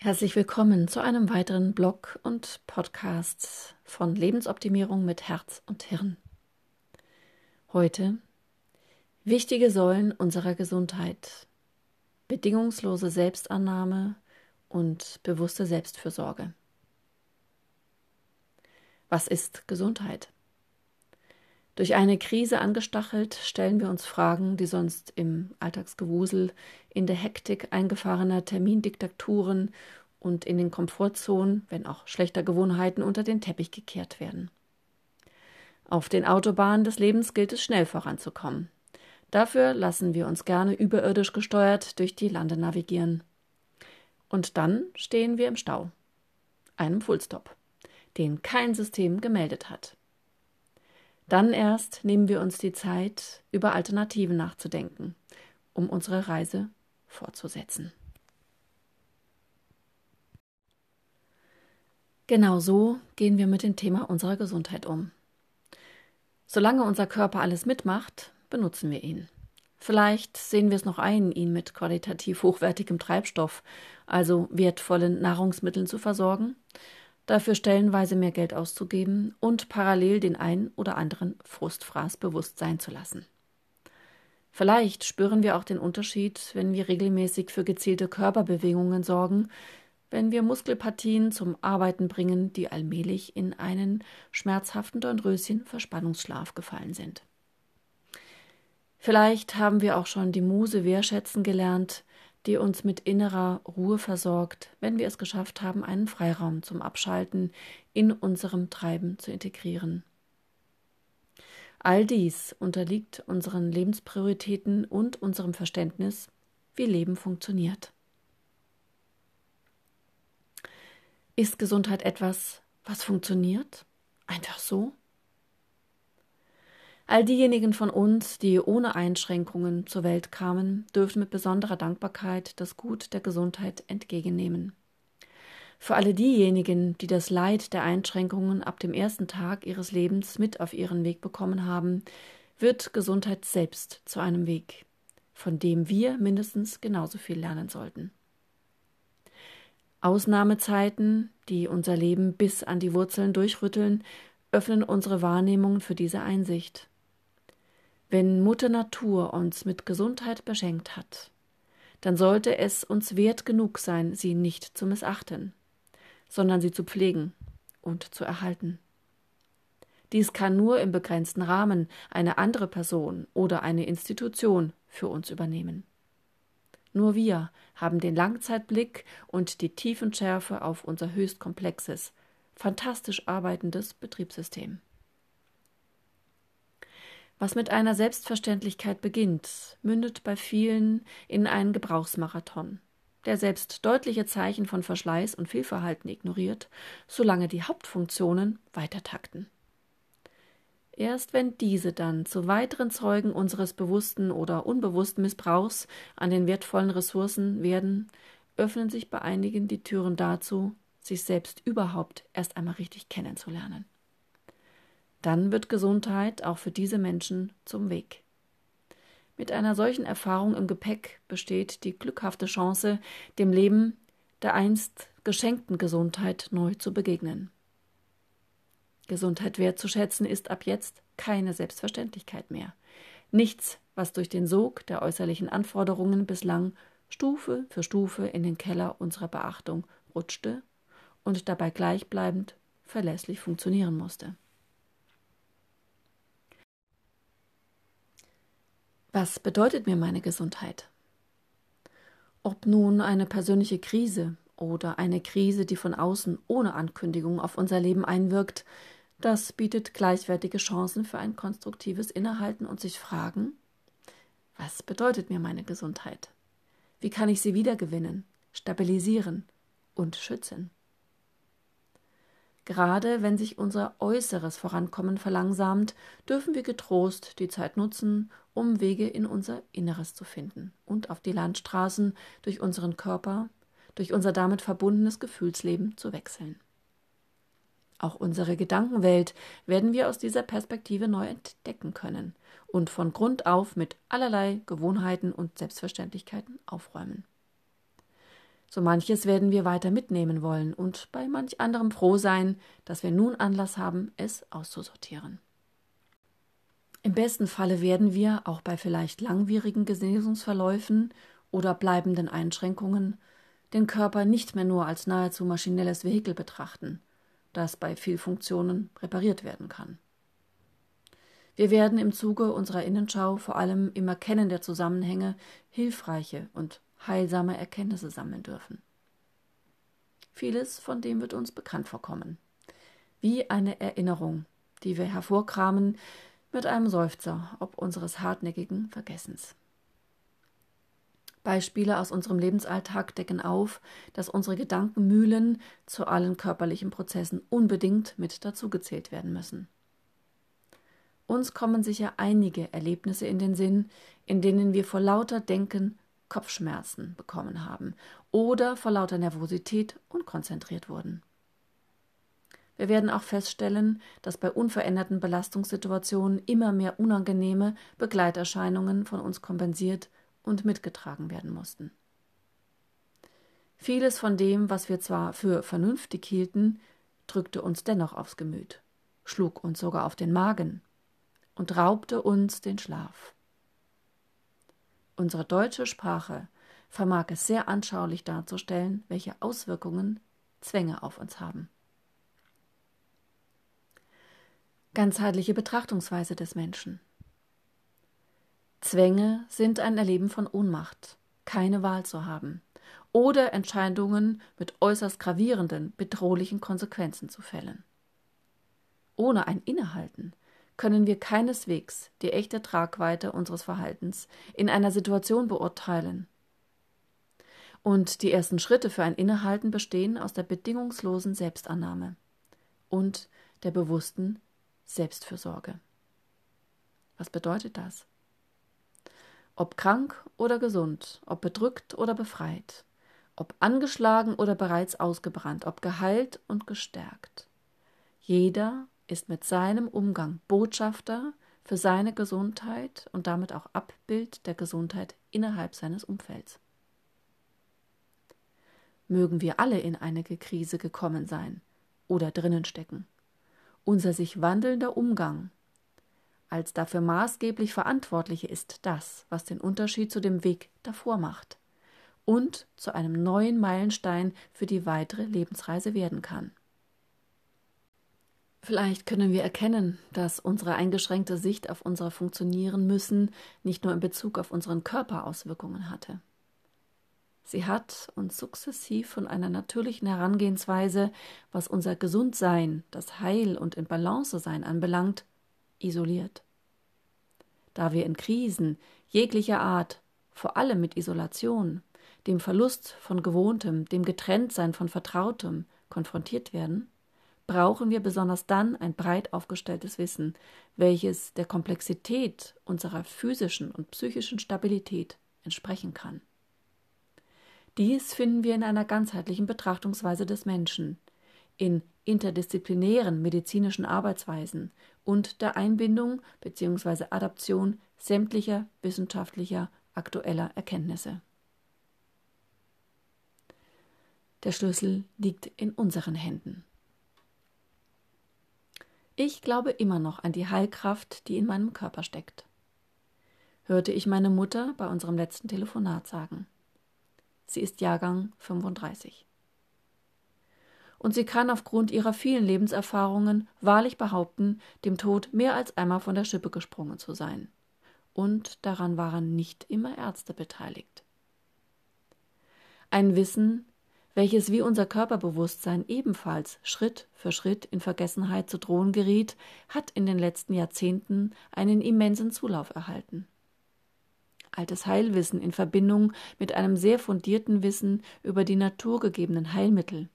Herzlich willkommen zu einem weiteren Blog und Podcast von Lebensoptimierung mit Herz und Hirn. Heute wichtige Säulen unserer Gesundheit, bedingungslose Selbstannahme und bewusste Selbstfürsorge. Was ist Gesundheit? Durch eine Krise angestachelt, stellen wir uns Fragen, die sonst im Alltagsgewusel, in der Hektik eingefahrener Termindiktaturen und in den Komfortzonen, wenn auch schlechter Gewohnheiten, unter den Teppich gekehrt werden. Auf den Autobahnen des Lebens gilt es schnell voranzukommen. Dafür lassen wir uns gerne überirdisch gesteuert durch die Lande navigieren. Und dann stehen wir im Stau, einem Fullstop, den kein System gemeldet hat. Dann erst nehmen wir uns die Zeit, über Alternativen nachzudenken, um unsere Reise fortzusetzen. Genau so gehen wir mit dem Thema unserer Gesundheit um. Solange unser Körper alles mitmacht, benutzen wir ihn. Vielleicht sehen wir es noch ein, ihn mit qualitativ hochwertigem Treibstoff, also wertvollen Nahrungsmitteln zu versorgen, dafür stellenweise mehr Geld auszugeben und parallel den ein oder anderen Frustfraß bewusst sein zu lassen. Vielleicht spüren wir auch den Unterschied, wenn wir regelmäßig für gezielte Körperbewegungen sorgen, wenn wir Muskelpartien zum Arbeiten bringen, die allmählich in einen schmerzhaften Dornröschen Verspannungsschlaf gefallen sind. Vielleicht haben wir auch schon die Muse wertschätzen gelernt, die uns mit innerer Ruhe versorgt, wenn wir es geschafft haben, einen Freiraum zum Abschalten in unserem Treiben zu integrieren. All dies unterliegt unseren Lebensprioritäten und unserem Verständnis, wie Leben funktioniert. Ist Gesundheit etwas, was funktioniert? Einfach so? All diejenigen von uns, die ohne Einschränkungen zur Welt kamen, dürfen mit besonderer Dankbarkeit das Gut der Gesundheit entgegennehmen. Für alle diejenigen, die das Leid der Einschränkungen ab dem ersten Tag ihres Lebens mit auf ihren Weg bekommen haben, wird Gesundheit selbst zu einem Weg, von dem wir mindestens genauso viel lernen sollten. Ausnahmezeiten, die unser Leben bis an die Wurzeln durchrütteln, öffnen unsere Wahrnehmung für diese Einsicht. Wenn Mutter Natur uns mit Gesundheit beschenkt hat, dann sollte es uns wert genug sein, sie nicht zu missachten, sondern sie zu pflegen und zu erhalten. Dies kann nur im begrenzten Rahmen eine andere Person oder eine Institution für uns übernehmen. Nur wir haben den Langzeitblick und die Tiefenschärfe auf unser höchst komplexes, fantastisch arbeitendes Betriebssystem. Was mit einer Selbstverständlichkeit beginnt, mündet bei vielen in einen Gebrauchsmarathon, der selbst deutliche Zeichen von Verschleiß und Fehlverhalten ignoriert, solange die Hauptfunktionen weitertakten. Erst wenn diese dann zu weiteren Zeugen unseres bewussten oder unbewussten Missbrauchs an den wertvollen Ressourcen werden, öffnen sich bei einigen die Türen dazu, sich selbst überhaupt erst einmal richtig kennenzulernen dann wird Gesundheit auch für diese Menschen zum Weg. Mit einer solchen Erfahrung im Gepäck besteht die glückhafte Chance, dem Leben der einst geschenkten Gesundheit neu zu begegnen. Gesundheit wertzuschätzen ist ab jetzt keine Selbstverständlichkeit mehr. Nichts, was durch den Sog der äußerlichen Anforderungen bislang Stufe für Stufe in den Keller unserer Beachtung rutschte und dabei gleichbleibend verlässlich funktionieren musste. Was bedeutet mir meine Gesundheit? Ob nun eine persönliche Krise oder eine Krise, die von außen ohne Ankündigung auf unser Leben einwirkt, das bietet gleichwertige Chancen für ein konstruktives Innehalten und sich fragen, was bedeutet mir meine Gesundheit? Wie kann ich sie wiedergewinnen, stabilisieren und schützen? Gerade wenn sich unser äußeres Vorankommen verlangsamt, dürfen wir getrost die Zeit nutzen, um Wege in unser Inneres zu finden und auf die Landstraßen durch unseren Körper, durch unser damit verbundenes Gefühlsleben zu wechseln. Auch unsere Gedankenwelt werden wir aus dieser Perspektive neu entdecken können und von Grund auf mit allerlei Gewohnheiten und Selbstverständlichkeiten aufräumen. So manches werden wir weiter mitnehmen wollen und bei manch anderem froh sein, dass wir nun Anlass haben, es auszusortieren. Im besten Falle werden wir, auch bei vielleicht langwierigen Genesungsverläufen oder bleibenden Einschränkungen, den Körper nicht mehr nur als nahezu maschinelles Vehikel betrachten, das bei Fehlfunktionen repariert werden kann. Wir werden im Zuge unserer Innenschau vor allem im Erkennen der Zusammenhänge hilfreiche und heilsame Erkenntnisse sammeln dürfen. Vieles von dem wird uns bekannt vorkommen, wie eine Erinnerung, die wir hervorkramen mit einem Seufzer ob unseres hartnäckigen Vergessens. Beispiele aus unserem Lebensalltag decken auf, dass unsere Gedankenmühlen zu allen körperlichen Prozessen unbedingt mit dazugezählt werden müssen. Uns kommen sicher einige Erlebnisse in den Sinn, in denen wir vor lauter Denken Kopfschmerzen bekommen haben oder vor lauter Nervosität unkonzentriert wurden. Wir werden auch feststellen, dass bei unveränderten Belastungssituationen immer mehr unangenehme Begleiterscheinungen von uns kompensiert und mitgetragen werden mussten. Vieles von dem, was wir zwar für vernünftig hielten, drückte uns dennoch aufs Gemüt, schlug uns sogar auf den Magen und raubte uns den Schlaf. Unsere deutsche Sprache vermag es sehr anschaulich darzustellen, welche Auswirkungen Zwänge auf uns haben. Ganzheitliche Betrachtungsweise des Menschen. Zwänge sind ein Erleben von Ohnmacht, keine Wahl zu haben oder Entscheidungen mit äußerst gravierenden, bedrohlichen Konsequenzen zu fällen. Ohne ein Innehalten können wir keineswegs die echte Tragweite unseres Verhaltens in einer Situation beurteilen. Und die ersten Schritte für ein Innehalten bestehen aus der bedingungslosen Selbstannahme und der bewussten Selbstfürsorge. Was bedeutet das? Ob krank oder gesund, ob bedrückt oder befreit, ob angeschlagen oder bereits ausgebrannt, ob geheilt und gestärkt. Jeder ist mit seinem Umgang Botschafter für seine Gesundheit und damit auch Abbild der Gesundheit innerhalb seines Umfelds. Mögen wir alle in eine Krise gekommen sein oder drinnen stecken. Unser sich wandelnder Umgang als dafür maßgeblich Verantwortliche ist das, was den Unterschied zu dem Weg davor macht und zu einem neuen Meilenstein für die weitere Lebensreise werden kann. Vielleicht können wir erkennen, dass unsere eingeschränkte Sicht auf unser Funktionieren müssen nicht nur in Bezug auf unseren Körper Auswirkungen hatte. Sie hat uns sukzessiv von einer natürlichen Herangehensweise, was unser Gesundsein, das Heil und in Balance sein anbelangt, isoliert. Da wir in Krisen jeglicher Art, vor allem mit Isolation, dem Verlust von Gewohntem, dem Getrenntsein von Vertrautem konfrontiert werden, brauchen wir besonders dann ein breit aufgestelltes Wissen, welches der Komplexität unserer physischen und psychischen Stabilität entsprechen kann. Dies finden wir in einer ganzheitlichen Betrachtungsweise des Menschen, in interdisziplinären medizinischen Arbeitsweisen und der Einbindung bzw. Adaption sämtlicher wissenschaftlicher aktueller Erkenntnisse. Der Schlüssel liegt in unseren Händen. Ich glaube immer noch an die Heilkraft, die in meinem Körper steckt, hörte ich meine Mutter bei unserem letzten Telefonat sagen. Sie ist Jahrgang 35. Und sie kann aufgrund ihrer vielen Lebenserfahrungen wahrlich behaupten, dem Tod mehr als einmal von der Schippe gesprungen zu sein. Und daran waren nicht immer Ärzte beteiligt. Ein Wissen, welches wie unser Körperbewusstsein ebenfalls Schritt für Schritt in Vergessenheit zu drohen geriet, hat in den letzten Jahrzehnten einen immensen Zulauf erhalten. Altes Heilwissen in Verbindung mit einem sehr fundierten Wissen über die naturgegebenen Heilmittel,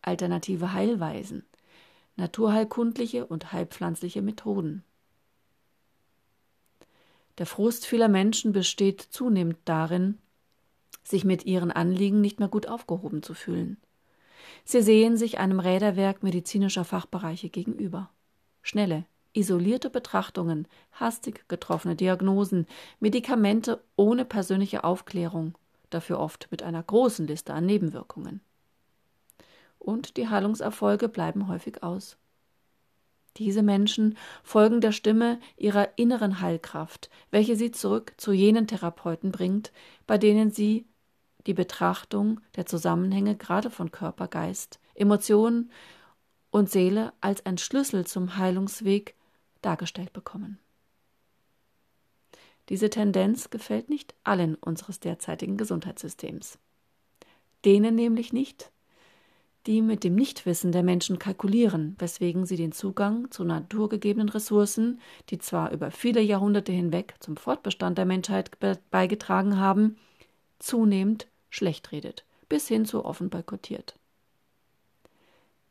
alternative Heilweisen, naturheilkundliche und heilpflanzliche Methoden. Der Frust vieler Menschen besteht zunehmend darin, sich mit ihren Anliegen nicht mehr gut aufgehoben zu fühlen. Sie sehen sich einem Räderwerk medizinischer Fachbereiche gegenüber. Schnelle, isolierte Betrachtungen, hastig getroffene Diagnosen, Medikamente ohne persönliche Aufklärung, dafür oft mit einer großen Liste an Nebenwirkungen. Und die Heilungserfolge bleiben häufig aus. Diese Menschen folgen der Stimme ihrer inneren Heilkraft, welche sie zurück zu jenen Therapeuten bringt, bei denen sie die Betrachtung der Zusammenhänge gerade von Körper, Geist, Emotionen und Seele als ein Schlüssel zum Heilungsweg dargestellt bekommen. Diese Tendenz gefällt nicht allen unseres derzeitigen Gesundheitssystems. Denen nämlich nicht, die mit dem Nichtwissen der Menschen kalkulieren, weswegen sie den Zugang zu naturgegebenen Ressourcen, die zwar über viele Jahrhunderte hinweg zum Fortbestand der Menschheit beigetragen haben, zunehmend schlecht redet, bis hin zu offen boykottiert.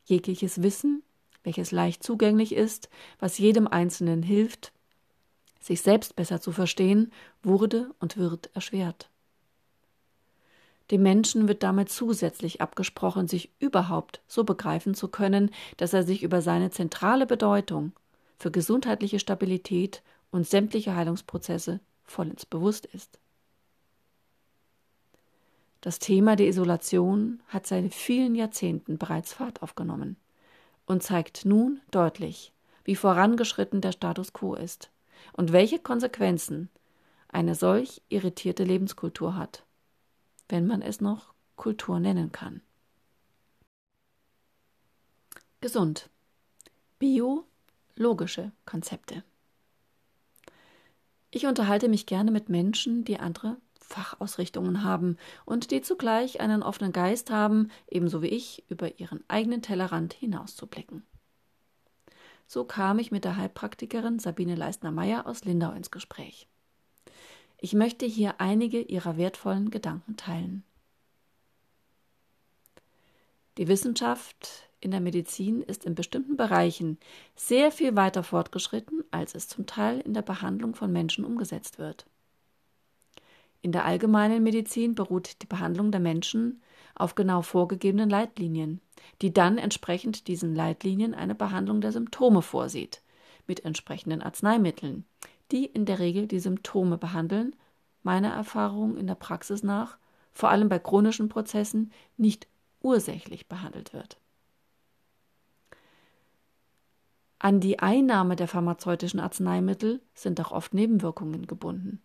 Jegliches Wissen, welches leicht zugänglich ist, was jedem Einzelnen hilft, sich selbst besser zu verstehen, wurde und wird erschwert. Dem Menschen wird damit zusätzlich abgesprochen, sich überhaupt so begreifen zu können, dass er sich über seine zentrale Bedeutung für gesundheitliche Stabilität und sämtliche Heilungsprozesse vollends bewusst ist. Das Thema der Isolation hat seit vielen Jahrzehnten bereits Fahrt aufgenommen und zeigt nun deutlich, wie vorangeschritten der Status quo ist und welche Konsequenzen eine solch irritierte Lebenskultur hat, wenn man es noch Kultur nennen kann. Gesund. Biologische Konzepte. Ich unterhalte mich gerne mit Menschen, die andere Fachausrichtungen haben und die zugleich einen offenen Geist haben, ebenso wie ich, über ihren eigenen Tellerrand hinauszublicken. So kam ich mit der Heilpraktikerin Sabine Leistner-Meyer aus Lindau ins Gespräch. Ich möchte hier einige ihrer wertvollen Gedanken teilen. Die Wissenschaft in der Medizin ist in bestimmten Bereichen sehr viel weiter fortgeschritten, als es zum Teil in der Behandlung von Menschen umgesetzt wird. In der allgemeinen Medizin beruht die Behandlung der Menschen auf genau vorgegebenen Leitlinien, die dann entsprechend diesen Leitlinien eine Behandlung der Symptome vorsieht, mit entsprechenden Arzneimitteln, die in der Regel die Symptome behandeln, meiner Erfahrung in der Praxis nach, vor allem bei chronischen Prozessen, nicht ursächlich behandelt wird. An die Einnahme der pharmazeutischen Arzneimittel sind auch oft Nebenwirkungen gebunden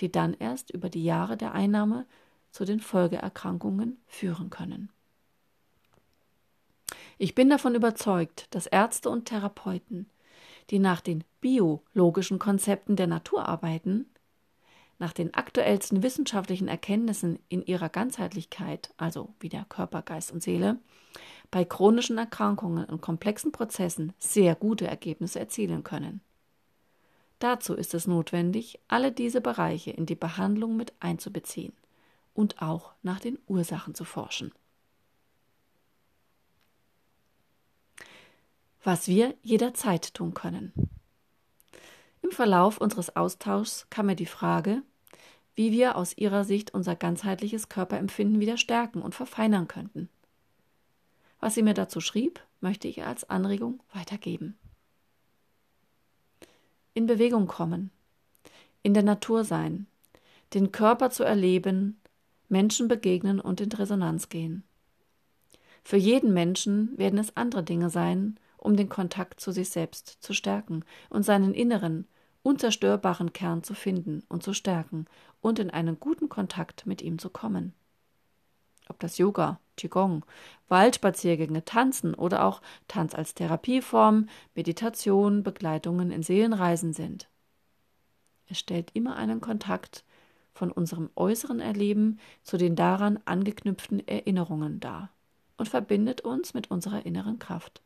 die dann erst über die Jahre der Einnahme zu den Folgeerkrankungen führen können. Ich bin davon überzeugt, dass Ärzte und Therapeuten, die nach den biologischen Konzepten der Natur arbeiten, nach den aktuellsten wissenschaftlichen Erkenntnissen in ihrer Ganzheitlichkeit, also wie der Körper, Geist und Seele, bei chronischen Erkrankungen und komplexen Prozessen sehr gute Ergebnisse erzielen können. Dazu ist es notwendig, alle diese Bereiche in die Behandlung mit einzubeziehen und auch nach den Ursachen zu forschen. Was wir jederzeit tun können. Im Verlauf unseres Austauschs kam mir die Frage, wie wir aus ihrer Sicht unser ganzheitliches Körperempfinden wieder stärken und verfeinern könnten. Was sie mir dazu schrieb, möchte ich als Anregung weitergeben in Bewegung kommen, in der Natur sein, den Körper zu erleben, Menschen begegnen und in Resonanz gehen. Für jeden Menschen werden es andere Dinge sein, um den Kontakt zu sich selbst zu stärken und seinen inneren, unzerstörbaren Kern zu finden und zu stärken und in einen guten Kontakt mit ihm zu kommen. Ob das Yoga, Qigong, Waldspaziergänge, Tanzen oder auch Tanz als Therapieform, Meditation, Begleitungen in Seelenreisen sind. Es stellt immer einen Kontakt von unserem äußeren Erleben zu den daran angeknüpften Erinnerungen dar und verbindet uns mit unserer inneren Kraft.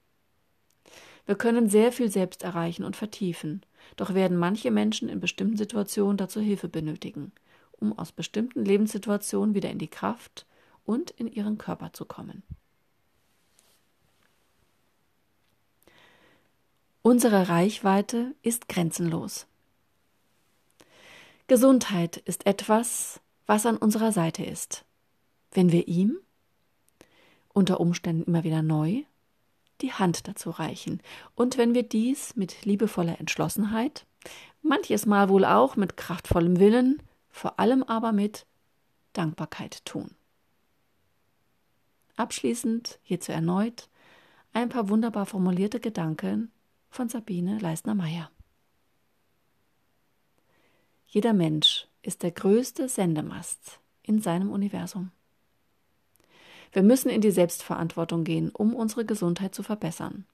Wir können sehr viel selbst erreichen und vertiefen, doch werden manche Menschen in bestimmten Situationen dazu Hilfe benötigen, um aus bestimmten Lebenssituationen wieder in die Kraft und in ihren Körper zu kommen. Unsere Reichweite ist grenzenlos. Gesundheit ist etwas, was an unserer Seite ist. Wenn wir ihm, unter Umständen immer wieder neu, die Hand dazu reichen und wenn wir dies mit liebevoller Entschlossenheit, manches Mal wohl auch mit kraftvollem Willen, vor allem aber mit Dankbarkeit tun. Abschließend hierzu erneut ein paar wunderbar formulierte Gedanken von Sabine Leisner-Meyer. Jeder Mensch ist der größte Sendemast in seinem Universum. Wir müssen in die Selbstverantwortung gehen, um unsere Gesundheit zu verbessern.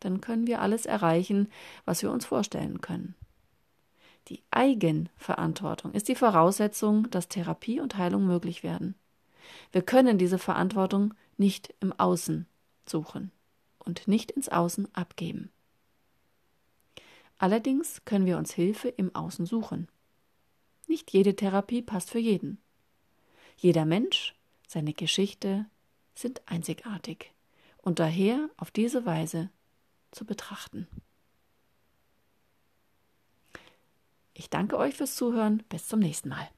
Dann können wir alles erreichen, was wir uns vorstellen können. Die Eigenverantwortung ist die Voraussetzung, dass Therapie und Heilung möglich werden. Wir können diese Verantwortung nicht im Außen suchen und nicht ins Außen abgeben. Allerdings können wir uns Hilfe im Außen suchen. Nicht jede Therapie passt für jeden. Jeder Mensch, seine Geschichte sind einzigartig und daher auf diese Weise zu betrachten. Ich danke euch fürs Zuhören. Bis zum nächsten Mal.